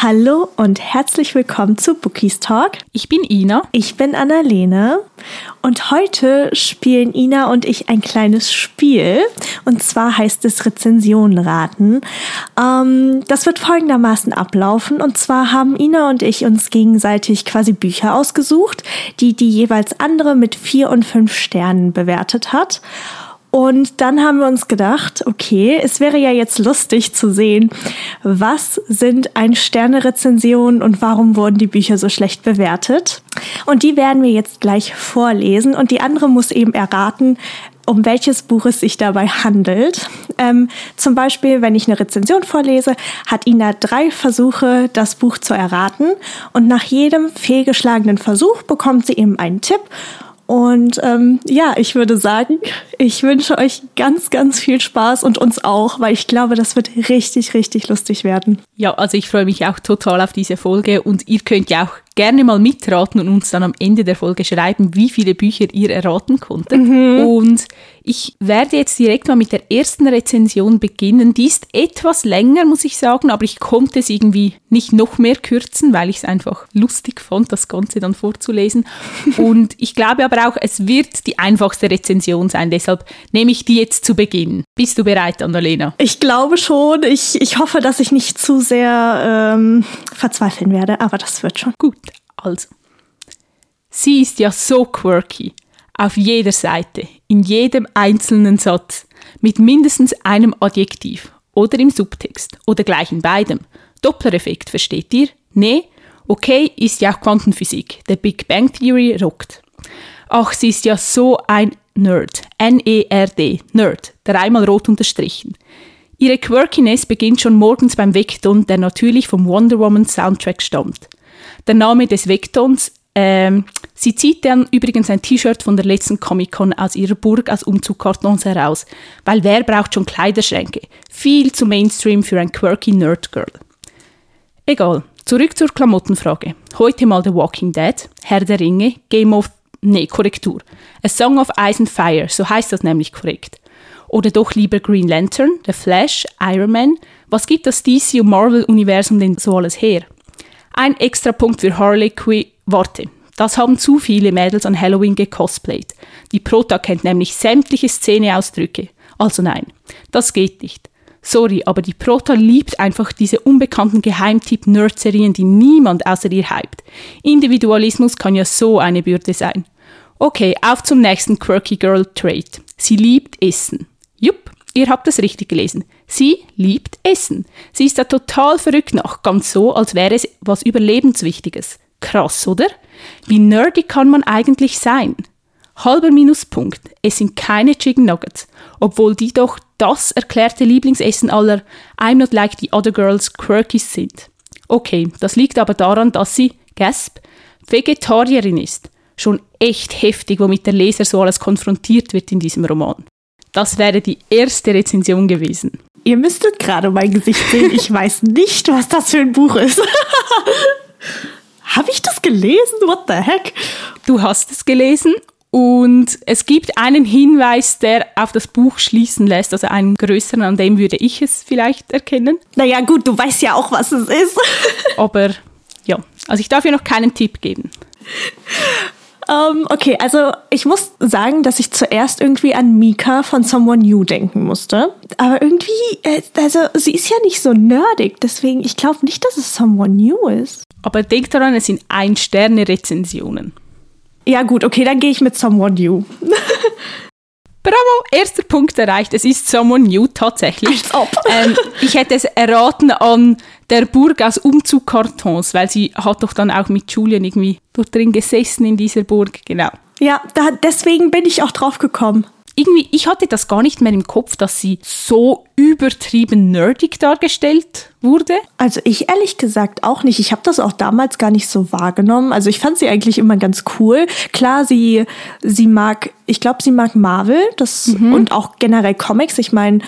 Hallo und herzlich willkommen zu Bookies Talk. Ich bin Ina. Ich bin Annalene und heute spielen Ina und ich ein kleines Spiel und zwar heißt es Rezensionenraten. Ähm, das wird folgendermaßen ablaufen und zwar haben Ina und ich uns gegenseitig quasi Bücher ausgesucht, die die jeweils andere mit vier und fünf Sternen bewertet hat. Und dann haben wir uns gedacht, okay, es wäre ja jetzt lustig zu sehen, was sind Ein-Sterne-Rezensionen und warum wurden die Bücher so schlecht bewertet. Und die werden wir jetzt gleich vorlesen und die andere muss eben erraten, um welches Buch es sich dabei handelt. Ähm, zum Beispiel, wenn ich eine Rezension vorlese, hat Ina drei Versuche, das Buch zu erraten. Und nach jedem fehlgeschlagenen Versuch bekommt sie eben einen Tipp und ähm, ja, ich würde sagen, ich wünsche euch ganz, ganz viel Spaß und uns auch, weil ich glaube, das wird richtig, richtig lustig werden. Ja, also ich freue mich auch total auf diese Folge und ihr könnt ja auch gerne mal mitraten und uns dann am Ende der Folge schreiben, wie viele Bücher ihr erraten konntet. Mhm. Und ich werde jetzt direkt mal mit der ersten Rezension beginnen. Die ist etwas länger, muss ich sagen, aber ich konnte es irgendwie nicht noch mehr kürzen, weil ich es einfach lustig fand, das Ganze dann vorzulesen. und ich glaube aber auch, es wird die einfachste Rezension sein. Deshalb nehme ich die jetzt zu Beginn. Bist du bereit, Annalena? Ich glaube schon. Ich, ich hoffe, dass ich nicht zu sehr ähm, verzweifeln werde, aber das wird schon. Gut, also. Sie ist ja so quirky. Auf jeder Seite, in jedem einzelnen Satz, mit mindestens einem Adjektiv oder im Subtext oder gleich in beidem. Dopplereffekt, versteht ihr? Nee? Okay, ist ja auch Quantenphysik. Der Big Bang Theory rockt. Ach, sie ist ja so ein Nerd. N-E-R-D. Nerd. Dreimal rot unterstrichen. Ihre Quirkiness beginnt schon morgens beim Vekton, der natürlich vom Wonder Woman Soundtrack stammt. Der Name des Vektons, ähm, sie zieht dann übrigens ein T-Shirt von der letzten Comic-Con aus ihrer Burg aus Umzugkartons heraus, weil wer braucht schon Kleiderschränke? Viel zu Mainstream für ein quirky Nerd-Girl. Egal, zurück zur Klamottenfrage. Heute mal The Walking Dead, Herr der Ringe, Game of Nee, Korrektur. A Song of Ice and Fire, so heißt das nämlich korrekt. Oder doch lieber Green Lantern, The Flash, Iron Man. Was gibt das DC und Marvel-Universum denn so alles her? Ein extra Punkt für Harley Quinn. Warte, das haben zu viele Mädels an Halloween gecosplayt. Die Prota kennt nämlich sämtliche Szeneausdrücke. Also nein, das geht nicht. Sorry, aber die Prota liebt einfach diese unbekannten Geheimtipp-Nerd-Serien, die niemand außer ihr hypt. Individualismus kann ja so eine Bürde sein. Okay, auf zum nächsten Quirky Girl Trait. Sie liebt Essen. Jupp, ihr habt es richtig gelesen. Sie liebt Essen. Sie ist da total verrückt nach, ganz so, als wäre es was Überlebenswichtiges. Krass, oder? Wie nerdy kann man eigentlich sein? Halber Minuspunkt. Es sind keine Chicken Nuggets, obwohl die doch das erklärte Lieblingsessen aller I'm not like the other girls Quirkies sind. Okay, das liegt aber daran, dass sie, Gasp, Vegetarierin ist schon echt heftig, womit der Leser so alles konfrontiert wird in diesem Roman. Das wäre die erste Rezension gewesen. Ihr müsstet gerade mein Gesicht sehen. Ich weiß nicht, was das für ein Buch ist. Habe ich das gelesen? What the heck? Du hast es gelesen und es gibt einen Hinweis, der auf das Buch schließen lässt, also einen größeren, an dem würde ich es vielleicht erkennen. Naja, gut, du weißt ja auch, was es ist. Aber ja, also ich darf dir noch keinen Tipp geben. Um, ähm, okay, also ich muss sagen, dass ich zuerst irgendwie an Mika von Someone New denken musste. Aber irgendwie, äh, also sie ist ja nicht so nerdig, deswegen, ich glaube nicht, dass es Someone New ist. Aber denk daran, es sind Ein-Sterne-Rezensionen. Ja gut, okay, dann gehe ich mit Someone New. Bravo, erster Punkt erreicht. Es ist Someone New tatsächlich. Ähm, ich hätte es erraten an der Burg aus Umzugkartons, weil sie hat doch dann auch mit Julian irgendwie dort drin gesessen in dieser Burg, genau. Ja, da, deswegen bin ich auch drauf gekommen irgendwie, ich hatte das gar nicht mehr im Kopf, dass sie so übertrieben nerdig dargestellt wurde. Also ich ehrlich gesagt auch nicht. Ich habe das auch damals gar nicht so wahrgenommen. Also ich fand sie eigentlich immer ganz cool. Klar, sie sie mag, ich glaube, sie mag Marvel, das mhm. und auch generell Comics. Ich meine,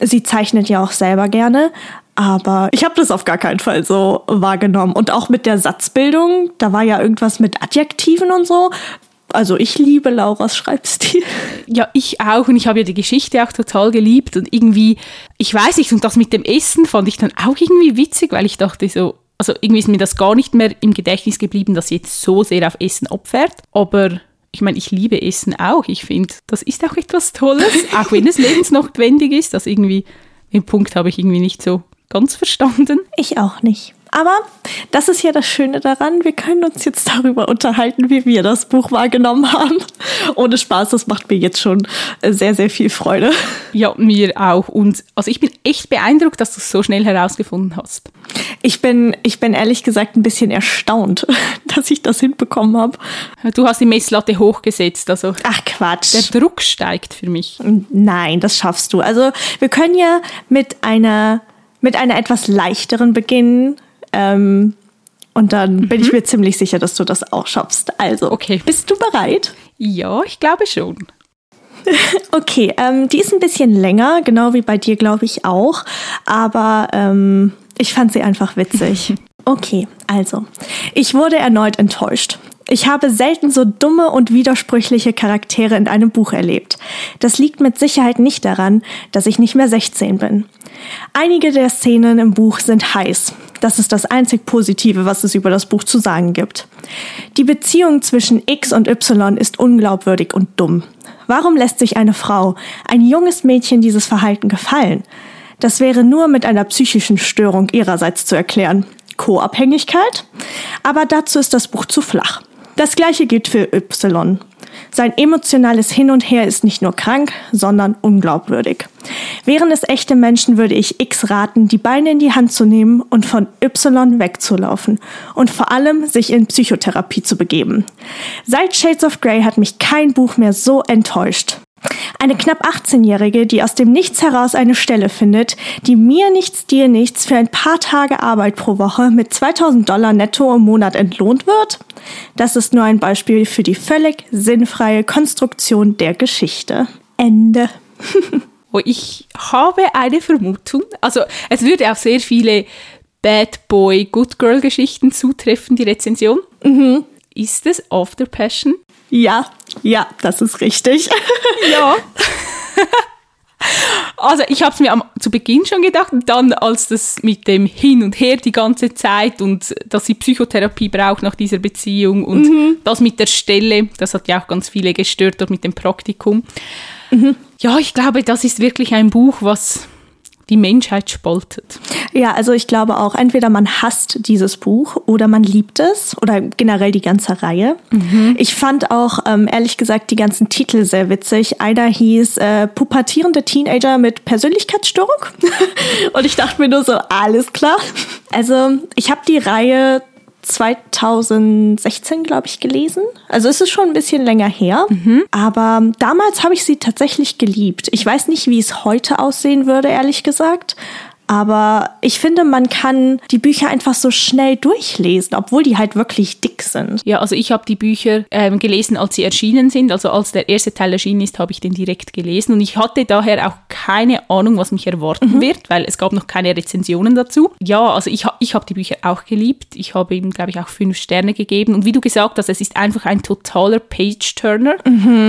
sie zeichnet ja auch selber gerne. Aber ich habe das auf gar keinen Fall so wahrgenommen. Und auch mit der Satzbildung, da war ja irgendwas mit Adjektiven und so also ich liebe Lauras Schreibstil. Ja, ich auch und ich habe ja die Geschichte auch total geliebt und irgendwie, ich weiß nicht, und das mit dem Essen fand ich dann auch irgendwie witzig, weil ich dachte so, Also irgendwie ist mir das gar nicht mehr im Gedächtnis geblieben, dass sie jetzt so sehr auf Essen abfährt. Aber ich meine, ich liebe Essen auch. Ich finde, das ist auch etwas Tolles, auch wenn es lebensnotwendig ist. Das irgendwie, den Punkt habe ich irgendwie nicht so ganz verstanden. Ich auch nicht. Aber das ist ja das Schöne daran, wir können uns jetzt darüber unterhalten, wie wir das Buch wahrgenommen haben. Ohne Spaß, das macht mir jetzt schon sehr, sehr viel Freude. Ja, mir auch. Und also ich bin echt beeindruckt, dass du es so schnell herausgefunden hast. Ich bin, ich bin ehrlich gesagt ein bisschen erstaunt, dass ich das hinbekommen habe. Du hast die Messlatte hochgesetzt, also. Ach Quatsch. Der Druck steigt für mich. Nein, das schaffst du. Also wir können ja mit einer mit einer etwas leichteren beginnen. Ähm, und dann bin ich mir ziemlich sicher, dass du das auch schaffst. Also, Okay. bist du bereit? Ja, ich glaube schon. Okay, ähm, die ist ein bisschen länger, genau wie bei dir, glaube ich auch. Aber ähm, ich fand sie einfach witzig. Okay, also, ich wurde erneut enttäuscht. Ich habe selten so dumme und widersprüchliche Charaktere in einem Buch erlebt. Das liegt mit Sicherheit nicht daran, dass ich nicht mehr 16 bin. Einige der Szenen im Buch sind heiß. Das ist das einzig Positive, was es über das Buch zu sagen gibt. Die Beziehung zwischen X und Y ist unglaubwürdig und dumm. Warum lässt sich eine Frau, ein junges Mädchen dieses Verhalten gefallen? Das wäre nur mit einer psychischen Störung ihrerseits zu erklären. Co-Abhängigkeit? Aber dazu ist das Buch zu flach. Das gleiche gilt für Y. Sein emotionales Hin und Her ist nicht nur krank, sondern unglaubwürdig. Wären es echte Menschen, würde ich X raten, die Beine in die Hand zu nehmen und von Y wegzulaufen und vor allem sich in Psychotherapie zu begeben. Seit Shades of Grey hat mich kein Buch mehr so enttäuscht. Eine knapp 18-Jährige, die aus dem Nichts heraus eine Stelle findet, die mir nichts, dir nichts für ein paar Tage Arbeit pro Woche mit 2000 Dollar netto im Monat entlohnt wird? Das ist nur ein Beispiel für die völlig sinnfreie Konstruktion der Geschichte. Ende. Oh, ich habe eine Vermutung. Also, es würde auf sehr viele Bad Boy, Good Girl Geschichten zutreffen, die Rezension. Ist es After Passion? Ja, ja, das ist richtig. Ja. Also ich habe es mir am, zu Beginn schon gedacht und dann, als das mit dem Hin und Her die ganze Zeit und dass sie Psychotherapie braucht nach dieser Beziehung und das mit der Stelle, das hat ja auch ganz viele gestört dort mit dem Praktikum. Ja, ich glaube, das ist wirklich ein Buch, was die Menschheit spaltet. Ja, also ich glaube auch, entweder man hasst dieses Buch oder man liebt es oder generell die ganze Reihe. Ich fand auch, ähm, ehrlich gesagt, die ganzen Titel sehr witzig. Einer hieß äh, Pubertierende Teenager mit Persönlichkeitsstörung. Und ich dachte mir nur so, alles klar. Also ich habe die Reihe 2016, glaube ich, gelesen. Also es ist schon ein bisschen länger her. Aber damals habe ich sie tatsächlich geliebt. Ich weiß nicht, wie es heute aussehen würde, ehrlich gesagt. Aber ich finde, man kann die Bücher einfach so schnell durchlesen, obwohl die halt wirklich dick sind. Ja, also ich habe die Bücher ähm, gelesen, als sie erschienen sind. Also als der erste Teil erschienen ist, habe ich den direkt gelesen. Und ich hatte daher auch keine Ahnung, was mich erwarten wird, weil es gab noch keine Rezensionen dazu. Ja, also ich, ich habe die Bücher auch geliebt. Ich habe ihm, glaube ich, auch fünf Sterne gegeben. Und wie du gesagt hast, es ist einfach ein totaler Page-Turner.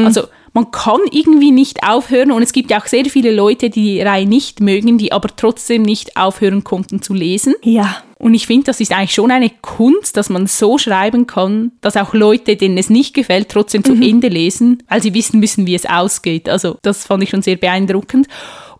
Also man kann irgendwie nicht aufhören und es gibt ja auch sehr viele Leute, die die Reihe nicht mögen, die aber trotzdem nicht aufhören konnten zu lesen. Ja, Und ich finde, das ist eigentlich schon eine Kunst, dass man so schreiben kann, dass auch Leute, denen es nicht gefällt, trotzdem zu Ende lesen, weil sie wissen müssen, wie es ausgeht. Also das fand ich schon sehr beeindruckend.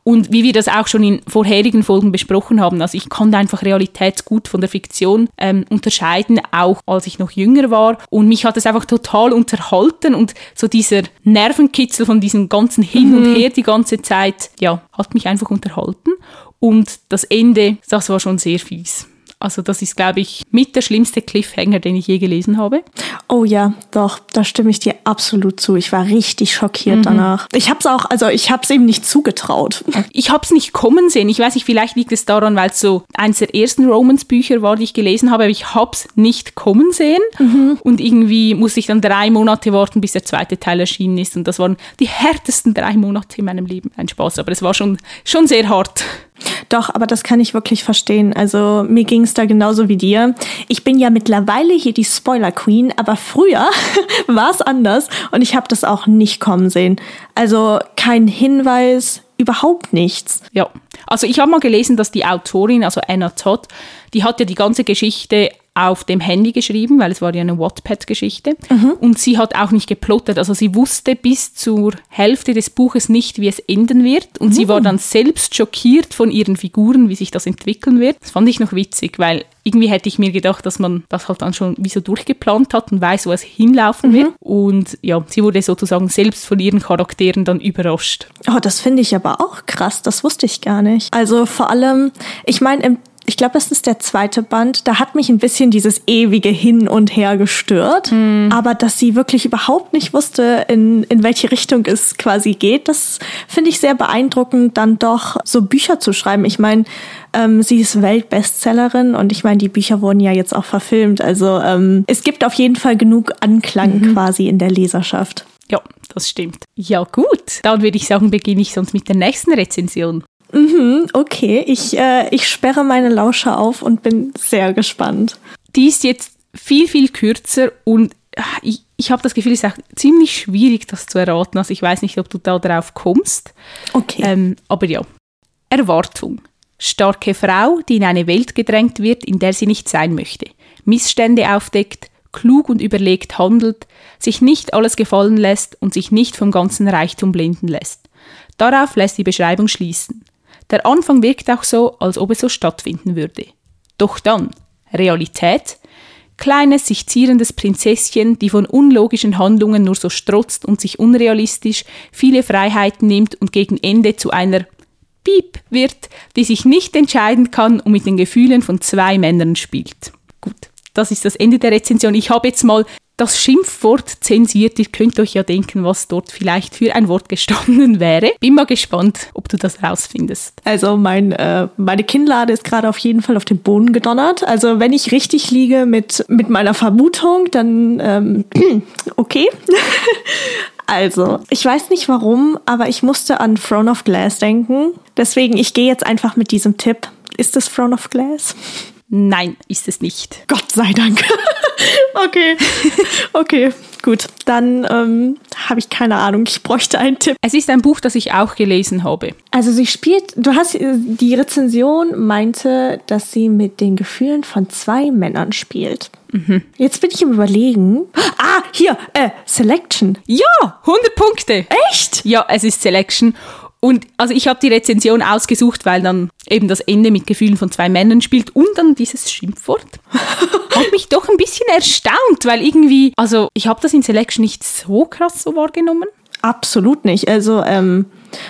Und wie wir das auch schon in vorherigen Folgen besprochen haben, also ich konnte einfach realitätsgut von der Fiktion ähm, unterscheiden, auch als ich noch jünger war. Und mich hat es einfach total unterhalten und so dieser Nervenkitzel von diesem ganzen Hin und Her die ganze Zeit, ja, hat mich einfach unterhalten. Und das Ende, das war schon sehr fies. Also das ist, glaube ich, mit der schlimmste Cliffhanger, den ich je gelesen habe. Oh ja, doch, da stimme ich dir absolut zu. Ich war richtig schockiert danach. Ich hab's auch, also ich hab's ihm nicht zugetraut. Ich habe es nicht kommen sehen. Ich weiß nicht, vielleicht liegt es daran, weil es so eines der ersten Romans-Bücher war, die ich gelesen habe, aber ich habe es nicht kommen sehen. Und irgendwie musste ich dann drei Monate warten, bis der zweite Teil erschienen ist. Und das waren die härtesten drei Monate in meinem Leben. Ein Spaß, aber es war schon, schon sehr hart. Doch, aber das kann ich wirklich verstehen. Also mir ging's da genauso wie dir. Ich bin ja mittlerweile hier die Spoiler Queen, aber früher war es anders und ich habe das auch nicht kommen sehen. Also kein Hinweis, überhaupt nichts. Ja, also ich habe mal gelesen, dass die Autorin, also Anna Todd, die hat ja die ganze Geschichte auf dem Handy geschrieben, weil es war ja eine Wattpad-Geschichte. Mhm. Und sie hat auch nicht geplottet. Also sie wusste bis zur Hälfte des Buches nicht, wie es enden wird. Und mhm. sie war dann selbst schockiert von ihren Figuren, wie sich das entwickeln wird. Das fand ich noch witzig, weil irgendwie hätte ich mir gedacht, dass man das halt dann schon wie so durchgeplant hat und weiß, wo es hinlaufen mhm. wird. Und ja, sie wurde sozusagen selbst von ihren Charakteren dann überrascht. Oh, das finde ich aber auch krass. Das wusste ich gar nicht. Also vor allem, ich meine, im ich glaube, das ist der zweite Band, da hat mich ein bisschen dieses ewige Hin und Her gestört. Mhm. Aber dass sie wirklich überhaupt nicht wusste, in, in welche Richtung es quasi geht, das finde ich sehr beeindruckend, dann doch so Bücher zu schreiben. Ich meine, ähm, sie ist Weltbestsellerin und ich meine, die Bücher wurden ja jetzt auch verfilmt. Also ähm, es gibt auf jeden Fall genug Anklang mhm. quasi in der Leserschaft. Ja, das stimmt. Ja, gut. Dann würde ich sagen, beginne ich sonst mit der nächsten Rezension. Mhm, okay, ich, äh, ich sperre meine Lauscher auf und bin sehr gespannt. Die ist jetzt viel, viel kürzer und ah, ich, ich habe das Gefühl, es ist auch ziemlich schwierig, das zu erraten. Also ich weiß nicht, ob du da drauf kommst. Okay. Ähm, aber ja. Erwartung. Starke Frau, die in eine Welt gedrängt wird, in der sie nicht sein möchte. Missstände aufdeckt, klug und überlegt handelt, sich nicht alles gefallen lässt und sich nicht vom ganzen Reichtum blenden lässt. Darauf lässt die Beschreibung schließen. Der Anfang wirkt auch so, als ob es so stattfinden würde. Doch dann, Realität, kleines, sich zierendes Prinzesschen, die von unlogischen Handlungen nur so strotzt und sich unrealistisch viele Freiheiten nimmt und gegen Ende zu einer Piep wird, die sich nicht entscheiden kann und mit den Gefühlen von zwei Männern spielt. Gut, das ist das Ende der Rezension. Ich habe jetzt mal das Schimpfwort zensiert. Ihr könnt euch ja denken, was dort vielleicht für ein Wort gestanden wäre. Bin mal gespannt, ob du das rausfindest. Also mein, äh, meine Kinnlade ist gerade auf jeden Fall auf den Boden gedonnert. Also wenn ich richtig liege mit, mit meiner Vermutung, dann ähm, okay. Also, ich weiß nicht warum, aber ich musste an Throne of Glass denken. Deswegen, ich gehe jetzt einfach mit diesem Tipp. Ist es Throne of Glass? Nein, ist es nicht. Gott sei Dank. okay. Okay, gut. Dann ähm, habe ich keine Ahnung. Ich bräuchte einen Tipp. Es ist ein Buch, das ich auch gelesen habe. Also sie spielt, du hast, die Rezension meinte, dass sie mit den Gefühlen von zwei Männern spielt. Mhm. Jetzt bin ich im Überlegen. Ah, hier, äh, Selection. Ja, 100 Punkte. Echt? Ja, es ist Selection. Und also ich habe die Rezension ausgesucht, weil dann eben das Ende mit Gefühlen von zwei Männern spielt und dann dieses Schimpfwort. Hat mich doch ein bisschen erstaunt, weil irgendwie, also ich habe das in Selection nicht so krass so wahrgenommen. Absolut nicht. Also ähm,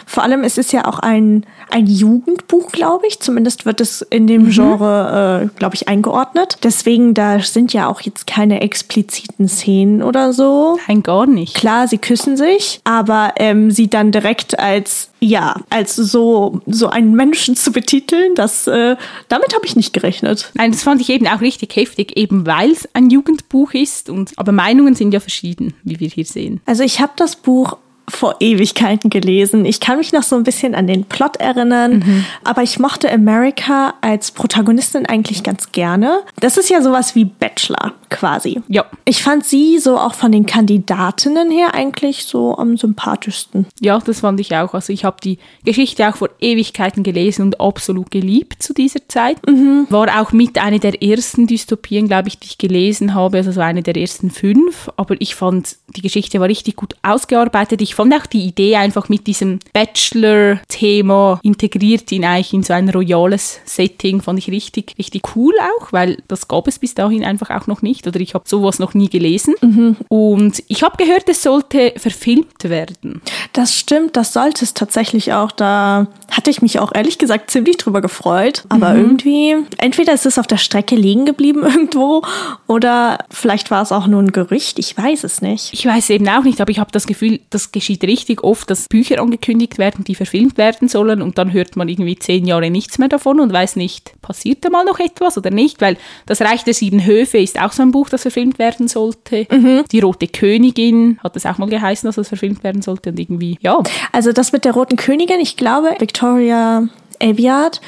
vor allem, es ist ja auch ein, ein Jugendbuch, glaube ich. Zumindest wird es in dem mhm. Genre, äh, glaube ich, eingeordnet. Deswegen, da sind ja auch jetzt keine expliziten Szenen oder so. Nein, gar nicht. Klar, sie küssen sich, aber ähm, sie dann direkt als, ja, als so, so einen Menschen zu betiteln, das, äh, damit habe ich nicht gerechnet. Nein, das fand ich eben auch richtig heftig, eben weil es ein Jugendbuch ist. Und, aber Meinungen sind ja verschieden, wie wir hier sehen. Also ich habe das Buch vor Ewigkeiten gelesen. Ich kann mich noch so ein bisschen an den Plot erinnern, mhm. aber ich mochte America als Protagonistin eigentlich ganz gerne. Das ist ja sowas wie Bachelor quasi. Ja. Ich fand sie so auch von den Kandidatinnen her eigentlich so am sympathischsten. Ja, das fand ich auch. Also ich habe die Geschichte auch vor Ewigkeiten gelesen und absolut geliebt zu dieser Zeit. Mhm. War auch mit einer der ersten Dystopien, glaube ich, die ich gelesen habe, also so eine der ersten fünf. Aber ich fand, die Geschichte war richtig gut ausgearbeitet. Ich fand auch die Idee einfach mit diesem Bachelor-Thema integriert in eigentlich in so ein royales Setting, fand ich richtig, richtig cool auch, weil das gab es bis dahin einfach auch noch nicht oder ich habe sowas noch nie gelesen. Mhm. Und ich habe gehört, es sollte verfilmt werden. Das stimmt, das sollte es tatsächlich auch. Da hatte ich mich auch ehrlich gesagt ziemlich drüber gefreut. Aber mhm. irgendwie, entweder ist es auf der Strecke liegen geblieben irgendwo oder vielleicht war es auch nur ein Gerücht. Ich weiß es nicht. Ich weiß eben auch nicht, aber ich habe das Gefühl, das geschieht geschieht richtig oft, dass Bücher angekündigt werden, die verfilmt werden sollen und dann hört man irgendwie zehn Jahre nichts mehr davon und weiß nicht, passiert da mal noch etwas oder nicht, weil das Reich der sieben Höfe ist auch so ein Buch, das verfilmt werden sollte. Mhm. Die Rote Königin hat es auch mal geheißen, dass es verfilmt werden sollte und irgendwie, ja. Also das mit der Roten Königin, ich glaube, Victoria Aveyard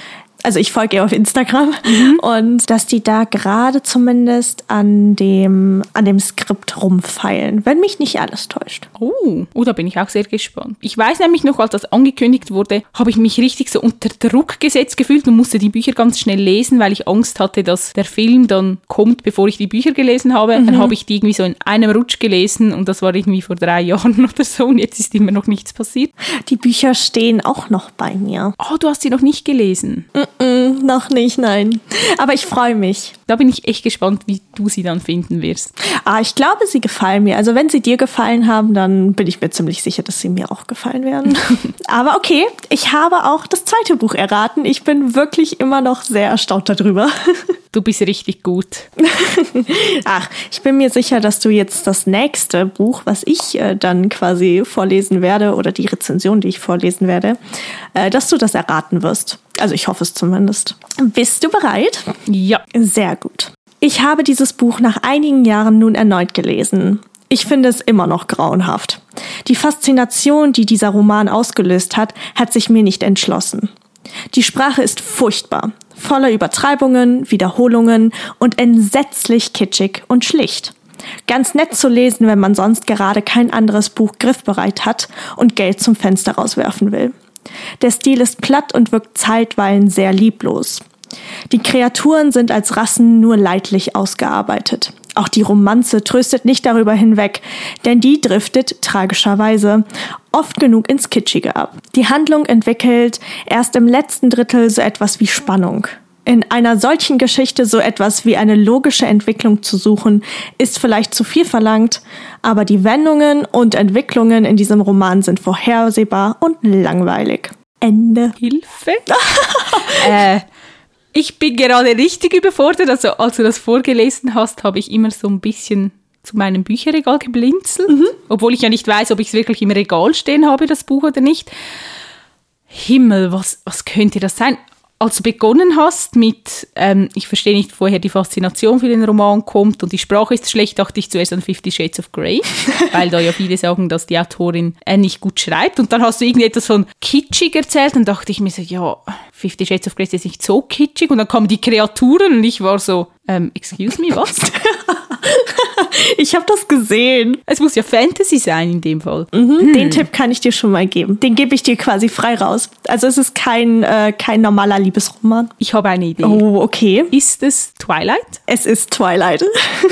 Also ich folge ihr auf Instagram und dass die da gerade zumindest an dem, an dem Skript rumfeilen, wenn mich nicht alles täuscht. Oh, oh, da bin ich auch sehr gespannt. Ich weiß nämlich noch, als das angekündigt wurde, habe ich mich richtig so unter Druck gesetzt gefühlt und musste die Bücher ganz schnell lesen, weil ich Angst hatte, dass der Film dann kommt, bevor ich die Bücher gelesen habe. Dann habe ich die irgendwie so in einem Rutsch gelesen und das war irgendwie vor drei Jahren oder so und jetzt ist immer noch nichts passiert. Die Bücher stehen auch noch bei mir. Oh, du hast sie noch nicht gelesen. Mm, noch nicht, nein. Aber ich freue mich. Da bin ich echt gespannt, wie du sie dann finden wirst. Ah, ich glaube, sie gefallen mir. Also wenn sie dir gefallen haben, dann bin ich mir ziemlich sicher, dass sie mir auch gefallen werden. Aber okay, ich habe auch das zweite Buch erraten. Ich bin wirklich immer noch sehr erstaunt darüber. Du bist richtig gut. Ach, ich bin mir sicher, dass du jetzt das nächste Buch, was ich äh, dann quasi vorlesen werde, oder die Rezension, die ich vorlesen werde, äh, dass du das erraten wirst. Also ich hoffe es zumindest. Bist du bereit? Ja. Sehr gut. Ich habe dieses Buch nach einigen Jahren nun erneut gelesen. Ich finde es immer noch grauenhaft. Die Faszination, die dieser Roman ausgelöst hat, hat sich mir nicht entschlossen. Die Sprache ist furchtbar, voller Übertreibungen, Wiederholungen und entsetzlich kitschig und schlicht. Ganz nett zu lesen, wenn man sonst gerade kein anderes Buch griffbereit hat und Geld zum Fenster rauswerfen will. Der Stil ist platt und wirkt zeitweilen sehr lieblos. Die Kreaturen sind als Rassen nur leidlich ausgearbeitet. Auch die Romanze tröstet nicht darüber hinweg, denn die driftet, tragischerweise, oft genug ins Kitschige ab. Die Handlung entwickelt erst im letzten Drittel so etwas wie Spannung. In einer solchen Geschichte so etwas wie eine logische Entwicklung zu suchen, ist vielleicht zu viel verlangt, aber die Wendungen und Entwicklungen in diesem Roman sind vorhersehbar und langweilig. Ende. Hilfe? äh, ich bin gerade richtig überfordert. Also, als du das vorgelesen hast, habe ich immer so ein bisschen zu meinem Bücherregal geblinzelt, mhm. obwohl ich ja nicht weiß, ob ich es wirklich im Regal stehen habe, das Buch oder nicht. Himmel, was, was könnte das sein? Als du begonnen hast mit, ähm, ich verstehe nicht, woher die Faszination für den Roman kommt und die Sprache ist schlecht, dachte ich zuerst an Fifty Shades of Grey, weil da ja viele sagen, dass die Autorin äh, nicht gut schreibt. Und dann hast du irgendwie etwas von kitschig erzählt und dachte ich mir so, ja, Fifty Shades of Grey ist jetzt nicht so kitschig. Und dann kamen die Kreaturen und ich war so, ähm, excuse me, was? ich habe das gesehen. Es muss ja Fantasy sein in dem Fall. Mhm, hm. Den Tipp kann ich dir schon mal geben. Den gebe ich dir quasi frei raus. Also es ist kein, äh, kein normaler Liebesroman. Ich habe eine Idee. Oh, okay. Ist es Twilight? Es ist Twilight.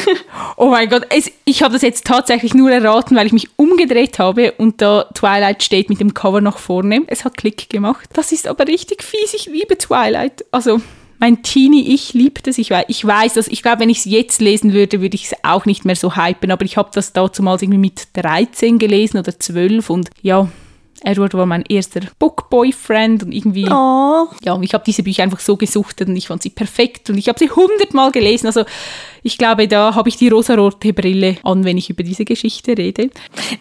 oh mein Gott, es, ich habe das jetzt tatsächlich nur erraten, weil ich mich umgedreht habe und da Twilight steht mit dem Cover nach vorne. Es hat Klick gemacht. Das ist aber richtig fies. Ich liebe Twilight. Also mein Teenie-Ich liebt es. Ich weiß, ich weiß dass ich glaube, wenn ich es jetzt lesen würde, würde ich es auch nicht mehr so hypen. Aber ich habe das damals irgendwie mit 13 gelesen oder 12 und ja, Edward war mein erster Book-Boyfriend und irgendwie, oh. ja, ich habe diese Bücher einfach so gesuchtet und ich fand sie perfekt und ich habe sie hundertmal gelesen. Also ich glaube, da habe ich die rosarote Brille an, wenn ich über diese Geschichte rede.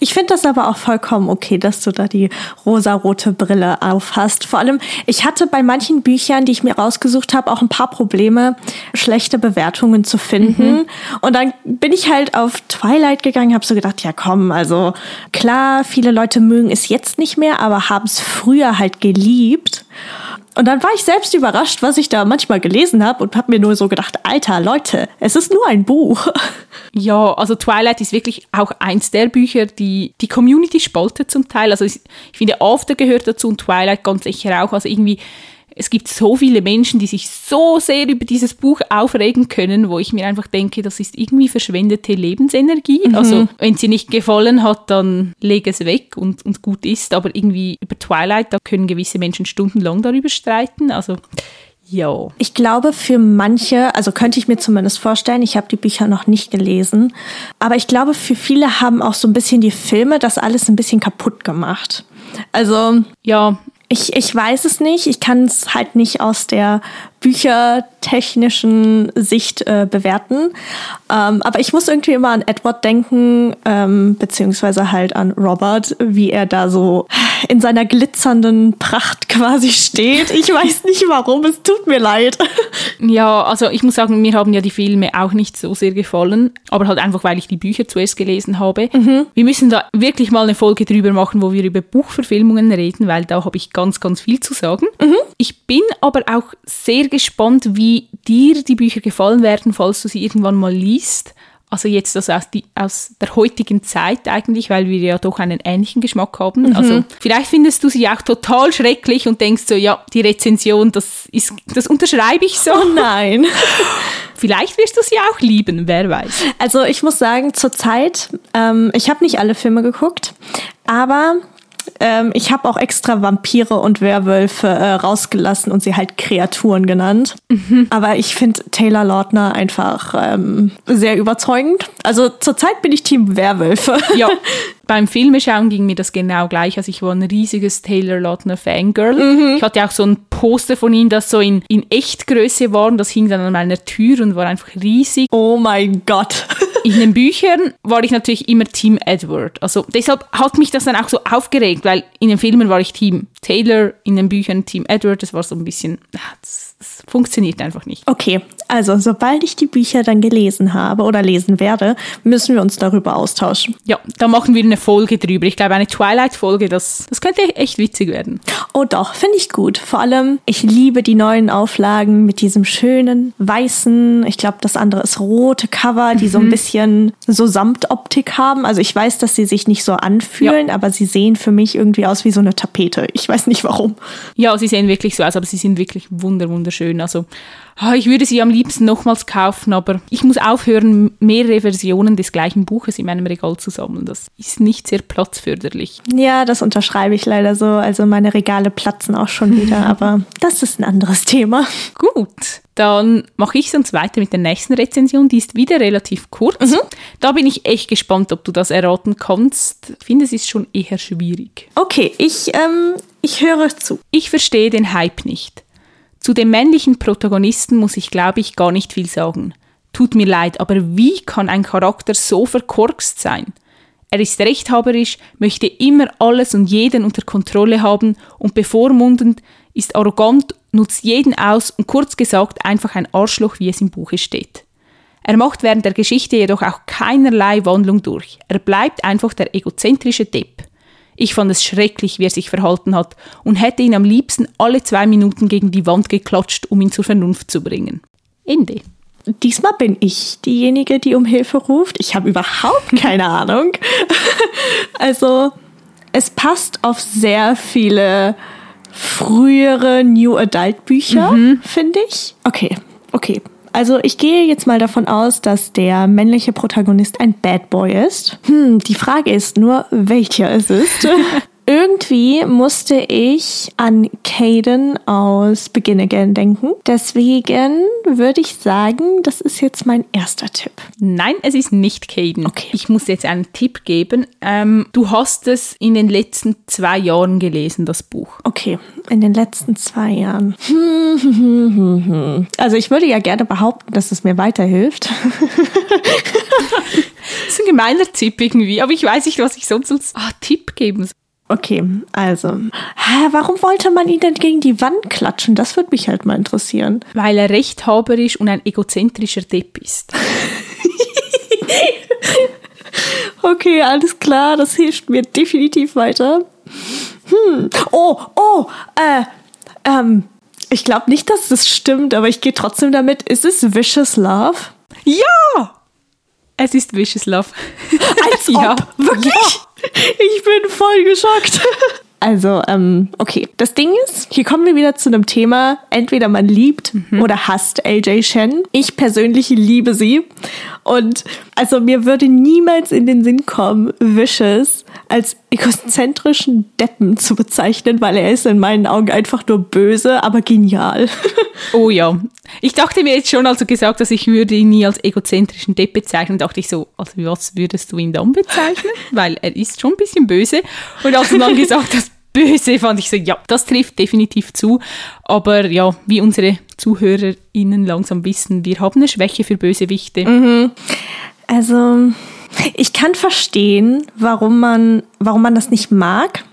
Ich finde das aber auch vollkommen okay, dass du da die rosarote Brille aufhast. Vor allem, ich hatte bei manchen Büchern, die ich mir rausgesucht habe, auch ein paar Probleme, schlechte Bewertungen zu finden. Mhm. Und dann bin ich halt auf Twilight gegangen, habe so gedacht, ja komm, also klar, viele Leute mögen es jetzt nicht mehr, aber haben es früher halt geliebt. Und dann war ich selbst überrascht, was ich da manchmal gelesen habe und habe mir nur so gedacht, alter Leute, es ist nur ein Buch. Ja, also Twilight ist wirklich auch eins der Bücher, die die Community spaltet zum Teil. Also ich, ich finde, After gehört dazu und Twilight ganz sicher auch. Also irgendwie es gibt so viele Menschen, die sich so sehr über dieses Buch aufregen können, wo ich mir einfach denke, das ist irgendwie verschwendete Lebensenergie. Mhm. Also wenn sie nicht gefallen hat, dann leg es weg und, und gut ist. Aber irgendwie über Twilight, da können gewisse Menschen stundenlang darüber streiten. Also ja. Ich glaube, für manche, also könnte ich mir zumindest vorstellen, ich habe die Bücher noch nicht gelesen, aber ich glaube, für viele haben auch so ein bisschen die Filme das alles ein bisschen kaputt gemacht. Also. Ja, ich, ich weiß es nicht. Ich kann es halt nicht aus der büchertechnischen Sicht äh, bewerten. Ähm, aber ich muss irgendwie immer an Edward denken, ähm, beziehungsweise halt an Robert, wie er da so in seiner glitzernden Pracht quasi steht. Ich weiß nicht warum, es tut mir leid. Ja, also ich muss sagen, mir haben ja die Filme auch nicht so sehr gefallen, aber halt einfach, weil ich die Bücher zuerst gelesen habe. Mhm. Wir müssen da wirklich mal eine Folge drüber machen, wo wir über Buchverfilmungen reden, weil da habe ich ganz, ganz viel zu sagen. Mhm. Ich bin aber auch sehr gespannt, wie dir die Bücher gefallen werden, falls du sie irgendwann mal liest. Also jetzt das aus, die, aus der heutigen Zeit eigentlich, weil wir ja doch einen ähnlichen Geschmack haben. Mhm. Also vielleicht findest du sie auch total schrecklich und denkst so, ja, die Rezension, das ist, das unterschreibe ich so. Oh nein. Vielleicht wirst du sie auch lieben, wer weiß. Also ich muss sagen, zurzeit, ähm, ich habe nicht alle Filme geguckt, aber ähm, ich habe auch extra Vampire und Werwölfe äh, rausgelassen und sie halt Kreaturen genannt. Mhm. Aber ich finde Taylor Lautner einfach ähm, sehr überzeugend. Also zurzeit bin ich Team Werwölfe. Ja. Beim Filmeschauen ging mir das genau gleich. Also ich war ein riesiges Taylor Lautner Fangirl. Mhm. Ich hatte auch so ein Poster von ihm, das so in, in Echtgröße war und das hing dann an meiner Tür und war einfach riesig. Oh mein Gott. In den Büchern war ich natürlich immer Team Edward. Also deshalb hat mich das dann auch so aufgeregt, weil in den Filmen war ich Team Taylor, in den Büchern Team Edward. Das war so ein bisschen, das es funktioniert einfach nicht. Okay, also sobald ich die Bücher dann gelesen habe oder lesen werde, müssen wir uns darüber austauschen. Ja, da machen wir eine Folge drüber. Ich glaube, eine Twilight-Folge, das, das könnte echt witzig werden. Oh doch, finde ich gut. Vor allem, ich liebe die neuen Auflagen mit diesem schönen weißen, ich glaube, das andere ist rote Cover, die mhm. so ein mhm. bisschen so Samtoptik haben. Also ich weiß, dass sie sich nicht so anfühlen, ja. aber sie sehen für mich irgendwie aus wie so eine Tapete. Ich weiß nicht warum. Ja, sie sehen wirklich so aus, aber sie sind wirklich wunder, wunder wunderschön. Also ich würde sie am liebsten nochmals kaufen, aber ich muss aufhören, mehrere Versionen des gleichen Buches in meinem Regal zu sammeln. Das ist nicht sehr platzförderlich. Ja, das unterschreibe ich leider so. Also meine Regale platzen auch schon wieder, aber das ist ein anderes Thema. Gut, dann mache ich sonst weiter mit der nächsten Rezension. Die ist wieder relativ kurz. Mhm. Da bin ich echt gespannt, ob du das erraten kannst. Ich finde, es ist schon eher schwierig. Okay, ich, ähm, ich höre zu. Ich verstehe den Hype nicht. Zu dem männlichen Protagonisten muss ich, glaube ich, gar nicht viel sagen. Tut mir leid, aber wie kann ein Charakter so verkorkst sein? Er ist rechthaberisch, möchte immer alles und jeden unter Kontrolle haben und bevormundend, ist arrogant, nutzt jeden aus und kurz gesagt einfach ein Arschloch, wie es im Buche steht. Er macht während der Geschichte jedoch auch keinerlei Wandlung durch. Er bleibt einfach der egozentrische Depp. Ich fand es schrecklich, wie er sich verhalten hat und hätte ihn am liebsten alle zwei Minuten gegen die Wand geklatscht, um ihn zur Vernunft zu bringen. Ende. Diesmal bin ich diejenige, die um Hilfe ruft. Ich habe überhaupt keine Ahnung. also, es passt auf sehr viele frühere New Adult Bücher, mhm. finde ich. Okay, okay. Also ich gehe jetzt mal davon aus, dass der männliche Protagonist ein Bad Boy ist. Hm, die Frage ist nur, welcher es ist. Irgendwie musste ich an Caden aus Begin Again denken. Deswegen würde ich sagen, das ist jetzt mein erster Tipp. Nein, es ist nicht Caden. Okay. Ich muss jetzt einen Tipp geben. Ähm, du hast es in den letzten zwei Jahren gelesen, das Buch. Okay, in den letzten zwei Jahren. Also ich würde ja gerne behaupten, dass es mir weiterhilft. das ist ein gemeiner Tipp irgendwie, aber ich weiß nicht, was ich sonst als ah, Tipp geben soll. Okay, also, hä, warum wollte man ihn denn gegen die Wand klatschen? Das würde mich halt mal interessieren. Weil er rechthaberisch und ein egozentrischer Depp ist. okay, alles klar, das hilft mir definitiv weiter. Hm. Oh, oh, äh, ähm, ich glaube nicht, dass das stimmt, aber ich gehe trotzdem damit. Ist es Vicious Love? Ja! Es ist Vicious Love. Als ob. Ja. Wirklich? Ja. Ich bin voll geschockt. Also, ähm, okay. Das Ding ist, hier kommen wir wieder zu einem Thema, entweder man liebt mhm. oder hasst AJ Shen. Ich persönlich liebe sie. Und also mir würde niemals in den Sinn kommen, Vicious als egozentrischen Deppen zu bezeichnen, weil er ist in meinen Augen einfach nur böse, aber genial. Oh ja. Ich dachte mir jetzt schon, als du gesagt hast, ich würde ihn nie als egozentrischen Depp bezeichnen, dachte ich so, also was würdest du ihn dann bezeichnen? Weil er ist schon ein bisschen böse. Und als du dann gesagt hast, böse, fand ich so, ja, das trifft definitiv zu. Aber ja, wie unsere ZuhörerInnen langsam wissen, wir haben eine Schwäche für Bösewichte. Mhm. Also, ich kann verstehen, warum man, warum man das nicht mag.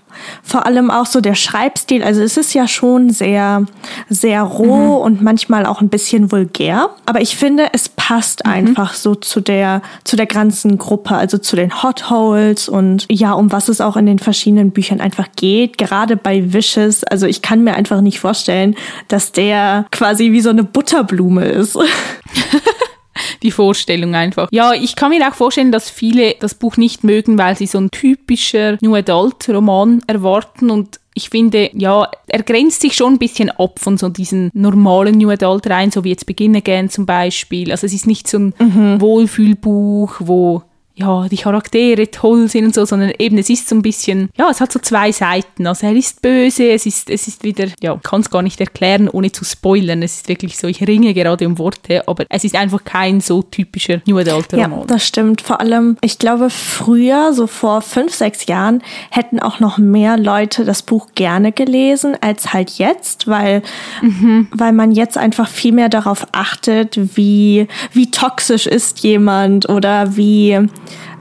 Vor allem auch so der Schreibstil. Also es ist ja schon sehr, sehr roh mhm. und manchmal auch ein bisschen vulgär. Aber ich finde, es passt mhm. einfach so zu der, zu der ganzen Gruppe, also zu den Hot Holes und ja, um was es auch in den verschiedenen Büchern einfach geht. Gerade bei Wishes. Also ich kann mir einfach nicht vorstellen, dass der quasi wie so eine Butterblume ist. die Vorstellung einfach. Ja, ich kann mir auch vorstellen, dass viele das Buch nicht mögen, weil sie so ein typischer New Adult Roman erwarten und ich finde, ja, er grenzt sich schon ein bisschen ab von so diesen normalen New Adult rein, so wie jetzt Begin Again zum Beispiel. Also es ist nicht so ein mhm. Wohlfühlbuch, wo ja, die Charaktere toll sind und so, sondern eben es ist so ein bisschen, ja, es hat so zwei Seiten. Also er ist böse, es ist, es ist wieder, ja, kann es gar nicht erklären, ohne zu spoilern. Es ist wirklich so, ich ringe gerade um Worte, aber es ist einfach kein so typischer New Adult Roman. Ja, das stimmt. Vor allem, ich glaube, früher, so vor fünf, sechs Jahren, hätten auch noch mehr Leute das Buch gerne gelesen als halt jetzt, weil, mhm. weil man jetzt einfach viel mehr darauf achtet, wie, wie toxisch ist jemand oder wie,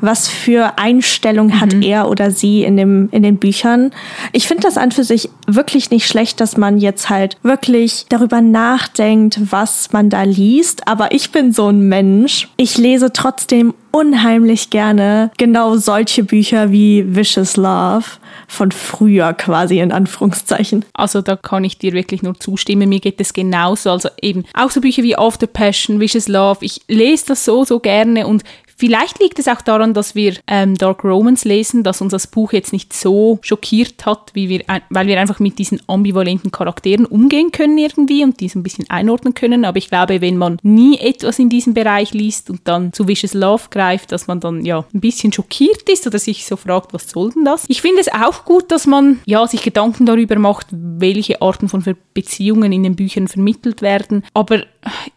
was für Einstellung hat mhm. er oder sie in, dem, in den Büchern. Ich finde das an für sich wirklich nicht schlecht, dass man jetzt halt wirklich darüber nachdenkt, was man da liest. Aber ich bin so ein Mensch. Ich lese trotzdem unheimlich gerne genau solche Bücher wie Vicious Love von früher quasi in Anführungszeichen. Also da kann ich dir wirklich nur zustimmen. Mir geht es genauso. Also eben auch so Bücher wie After Passion, Vicious Love. Ich lese das so, so gerne und Vielleicht liegt es auch daran, dass wir ähm, Dark Romans lesen, dass uns das Buch jetzt nicht so schockiert hat, wie wir, weil wir einfach mit diesen ambivalenten Charakteren umgehen können irgendwie und die so ein bisschen einordnen können. Aber ich glaube, wenn man nie etwas in diesem Bereich liest und dann zu Vicious Love greift, dass man dann ja ein bisschen schockiert ist oder sich so fragt, was soll denn das? Ich finde es auch gut, dass man ja sich Gedanken darüber macht, welche Arten von Beziehungen in den Büchern vermittelt werden. Aber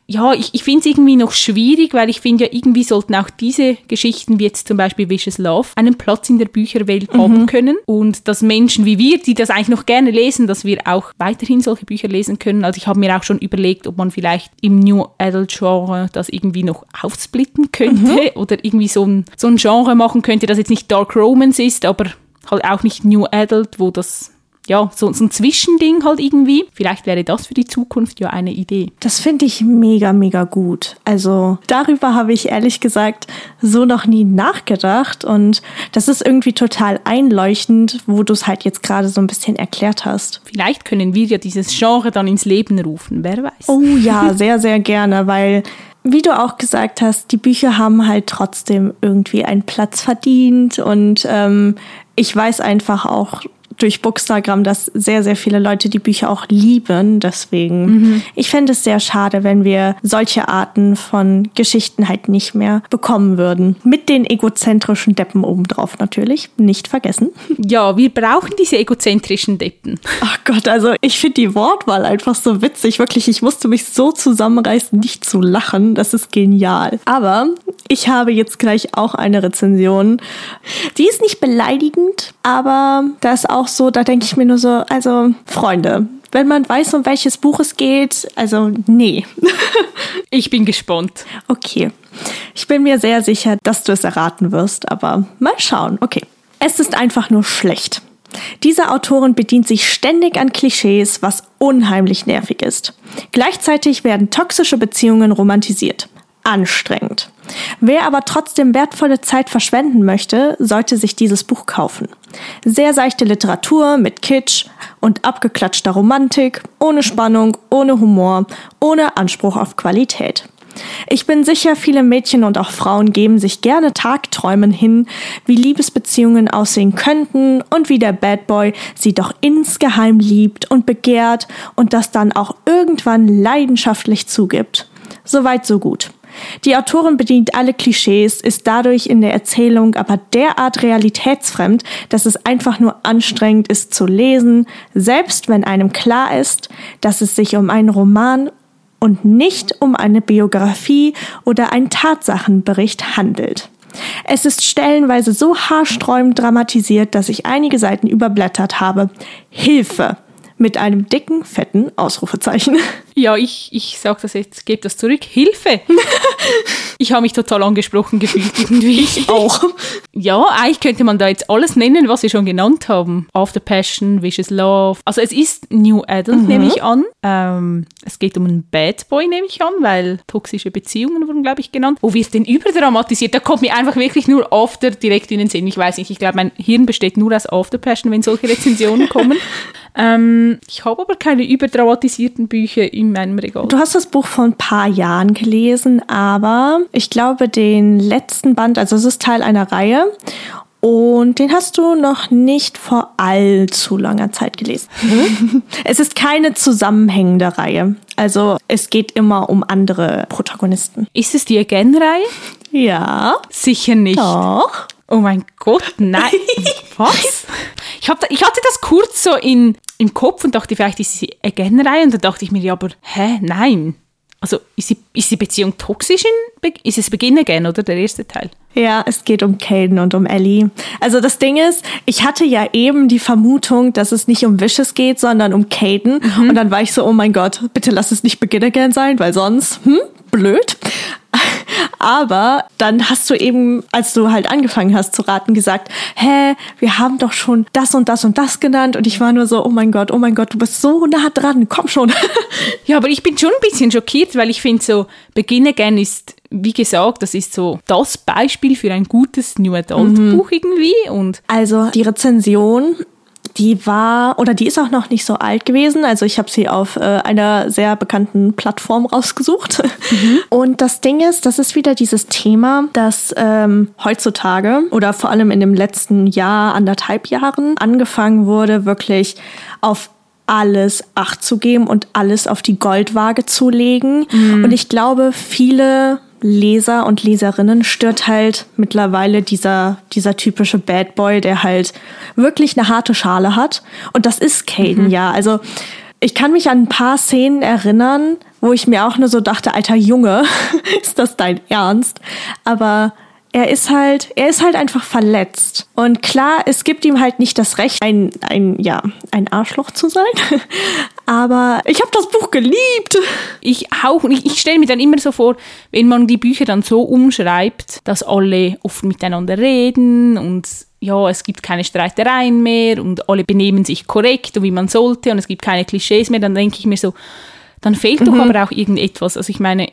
ja, ich, ich finde es irgendwie noch schwierig, weil ich finde ja, irgendwie sollten auch diese Geschichten, wie jetzt zum Beispiel Vicious Love, einen Platz in der Bücherwelt mhm. haben können. Und dass Menschen wie wir, die das eigentlich noch gerne lesen, dass wir auch weiterhin solche Bücher lesen können. Also ich habe mir auch schon überlegt, ob man vielleicht im New Adult Genre das irgendwie noch aufsplitten könnte mhm. oder irgendwie so ein, so ein Genre machen könnte, das jetzt nicht Dark Romance ist, aber halt auch nicht New Adult, wo das ja, so, so ein Zwischending halt irgendwie. Vielleicht wäre das für die Zukunft ja eine Idee. Das finde ich mega, mega gut. Also darüber habe ich ehrlich gesagt so noch nie nachgedacht und das ist irgendwie total einleuchtend, wo du es halt jetzt gerade so ein bisschen erklärt hast. Vielleicht können wir ja dieses Genre dann ins Leben rufen, wer weiß. Oh ja, sehr, sehr gerne, weil wie du auch gesagt hast, die Bücher haben halt trotzdem irgendwie einen Platz verdient und ähm, ich weiß einfach auch durch Bookstagram, dass sehr, sehr viele Leute die Bücher auch lieben. Deswegen, mhm. ich fände es sehr schade, wenn wir solche Arten von Geschichten halt nicht mehr bekommen würden. Mit den egozentrischen Deppen obendrauf natürlich, nicht vergessen. Ja, wir brauchen diese egozentrischen Deppen. Ach Gott, also ich finde die Wortwahl einfach so witzig. Wirklich, ich musste mich so zusammenreißen, nicht zu lachen. Das ist genial. Aber ich habe jetzt gleich auch eine Rezension. Die ist nicht beleidigend, aber da ist auch so, da denke ich mir nur so, also Freunde, wenn man weiß, um welches Buch es geht, also nee. ich bin gespannt. Okay. Ich bin mir sehr sicher, dass du es erraten wirst, aber mal schauen. Okay. Es ist einfach nur schlecht. Diese Autorin bedient sich ständig an Klischees, was unheimlich nervig ist. Gleichzeitig werden toxische Beziehungen romantisiert anstrengend. Wer aber trotzdem wertvolle Zeit verschwenden möchte, sollte sich dieses Buch kaufen. Sehr seichte Literatur mit Kitsch und abgeklatschter Romantik, ohne Spannung, ohne Humor, ohne Anspruch auf Qualität. Ich bin sicher, viele Mädchen und auch Frauen geben sich gerne Tagträumen hin, wie Liebesbeziehungen aussehen könnten und wie der Bad Boy sie doch insgeheim liebt und begehrt und das dann auch irgendwann leidenschaftlich zugibt. Soweit so gut. Die Autorin bedient alle Klischees, ist dadurch in der Erzählung aber derart realitätsfremd, dass es einfach nur anstrengend ist zu lesen, selbst wenn einem klar ist, dass es sich um einen Roman und nicht um eine Biografie oder einen Tatsachenbericht handelt. Es ist stellenweise so haarsträubend dramatisiert, dass ich einige Seiten überblättert habe. Hilfe! mit einem dicken, fetten Ausrufezeichen. Ja, ich, ich sage das jetzt, gebe das zurück. Hilfe! Ich habe mich total angesprochen gefühlt irgendwie. Ich auch. Ja, eigentlich könnte man da jetzt alles nennen, was wir schon genannt haben. After Passion, Vicious Love. Also es ist New Adult, Mhm. nehme ich an. Ähm, es geht um einen Bad Boy, nehme ich an, weil toxische Beziehungen wurden, glaube ich, genannt. Wo wird denn überdramatisiert? Da kommt mir einfach wirklich nur After direkt in den Sinn. Ich weiß nicht, ich glaube, mein Hirn besteht nur aus After Passion, wenn solche Rezensionen kommen. ähm, ich habe aber keine überdramatisierten Bücher in meinem Regal. Du hast das Buch vor ein paar Jahren gelesen, aber ich glaube, den letzten Band, also es ist Teil einer Reihe. Und den hast du noch nicht vor allzu langer Zeit gelesen. es ist keine zusammenhängende Reihe. Also es geht immer um andere Protagonisten. Ist es die Again-Reihe? Ja, Sicher nicht. doch. Oh mein Gott, nein. Was? Ich, hab ich hatte das kurz so in, im Kopf und dachte, vielleicht ist sie Again-Reihe. Und dann dachte ich mir, ja, aber hä, nein. Also ist die, ist die Beziehung toxisch? In, ist es Beginn Again, oder der erste Teil? Ja, es geht um Caden und um Ellie. Also das Ding ist, ich hatte ja eben die Vermutung, dass es nicht um Wishes geht, sondern um Caden. Und dann war ich so, oh mein Gott, bitte lass es nicht Begin Again sein, weil sonst, hm, blöd. Aber dann hast du eben, als du halt angefangen hast zu raten, gesagt, hä, wir haben doch schon das und das und das genannt. Und ich war nur so, oh mein Gott, oh mein Gott, du bist so nah dran, komm schon. Ja, aber ich bin schon ein bisschen schockiert, weil ich finde so, Begin Again ist, wie gesagt, das ist so das Beispiel für ein gutes New Adult Buch irgendwie. Und Also die Rezension, die war oder die ist auch noch nicht so alt gewesen. Also ich habe sie auf äh, einer sehr bekannten Plattform rausgesucht. Und das Ding ist, das ist wieder dieses Thema, das ähm, heutzutage oder vor allem in dem letzten Jahr, anderthalb Jahren angefangen wurde, wirklich auf alles Acht zu geben und alles auf die Goldwaage zu legen. Und ich glaube, viele Leser und Leserinnen stört halt mittlerweile dieser, dieser typische Bad Boy, der halt wirklich eine harte Schale hat. Und das ist Caden, ja. Also ich kann mich an ein paar Szenen erinnern, wo ich mir auch nur so dachte, alter Junge, ist das dein Ernst? Aber er ist halt, er ist halt einfach verletzt. Und klar, es gibt ihm halt nicht das Recht, ein, ein, ja, ein Arschloch zu sein. Aber ich habe das Buch geliebt. ich auch, ich, ich stelle mir dann immer so vor, wenn man die Bücher dann so umschreibt, dass alle offen miteinander reden und ja, es gibt keine Streitereien mehr und alle benehmen sich korrekt und wie man sollte und es gibt keine Klischees mehr, dann denke ich mir so, dann fehlt doch aber auch irgendetwas. Also ich meine,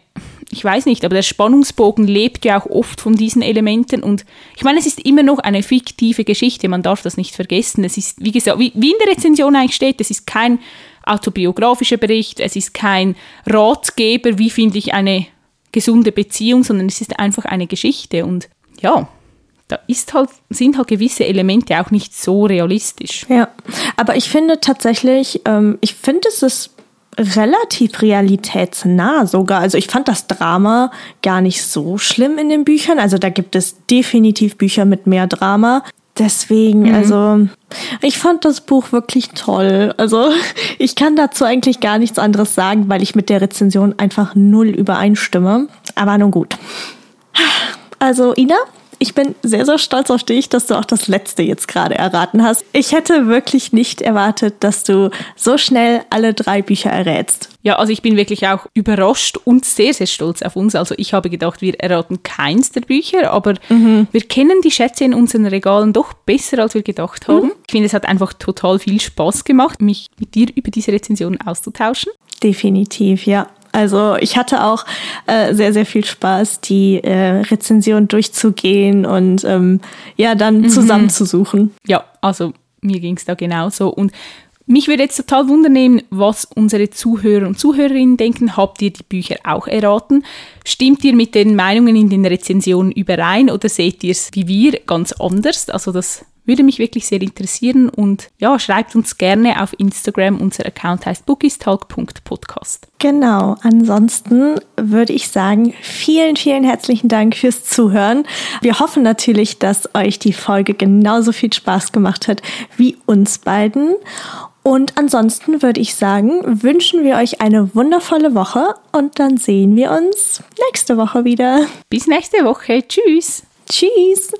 ich weiß nicht, aber der Spannungsbogen lebt ja auch oft von diesen Elementen und ich meine, es ist immer noch eine fiktive Geschichte, man darf das nicht vergessen. Es ist, wie gesagt, wie, wie in der Rezension eigentlich steht, es ist kein autobiografischer Bericht, es ist kein Ratgeber, wie finde ich eine gesunde Beziehung, sondern es ist einfach eine Geschichte und ja, da ist halt, sind halt gewisse Elemente auch nicht so realistisch. Ja, aber ich finde tatsächlich, ähm, ich finde, es ist relativ realitätsnah sogar. Also ich fand das Drama gar nicht so schlimm in den Büchern. Also da gibt es definitiv Bücher mit mehr Drama. Deswegen, also ich fand das Buch wirklich toll. Also ich kann dazu eigentlich gar nichts anderes sagen, weil ich mit der Rezension einfach null übereinstimme. Aber nun gut. Also Ina, ich bin sehr, sehr stolz auf dich, dass du auch das letzte jetzt gerade erraten hast. Ich hätte wirklich nicht erwartet, dass du so schnell alle drei Bücher errätst. Ja, also ich bin wirklich auch überrascht und sehr, sehr stolz auf uns. Also ich habe gedacht, wir erraten keins der Bücher, aber wir kennen die Schätze in unseren Regalen doch besser, als wir gedacht haben. Ich finde, es hat einfach total viel Spaß gemacht, mich mit dir über diese Rezensionen auszutauschen. Definitiv, ja. Also ich hatte auch äh, sehr, sehr viel Spaß, die äh, Rezension durchzugehen und ähm, ja, dann zusammenzusuchen. Ja, also mir ging es da genauso. Und mich würde jetzt total wundern, was unsere Zuhörer und Zuhörerinnen denken. Habt ihr die Bücher auch erraten? Stimmt ihr mit den Meinungen in den Rezensionen überein oder seht ihr es wie wir ganz anders? Also das würde mich wirklich sehr interessieren und ja, schreibt uns gerne auf Instagram. Unser Account heißt bookistalk.podcast. Genau. Ansonsten würde ich sagen, vielen, vielen herzlichen Dank fürs Zuhören. Wir hoffen natürlich, dass euch die Folge genauso viel Spaß gemacht hat wie uns beiden. Und ansonsten würde ich sagen, wünschen wir euch eine wundervolle Woche und dann sehen wir uns nächste Woche wieder. Bis nächste Woche. Tschüss. Tschüss!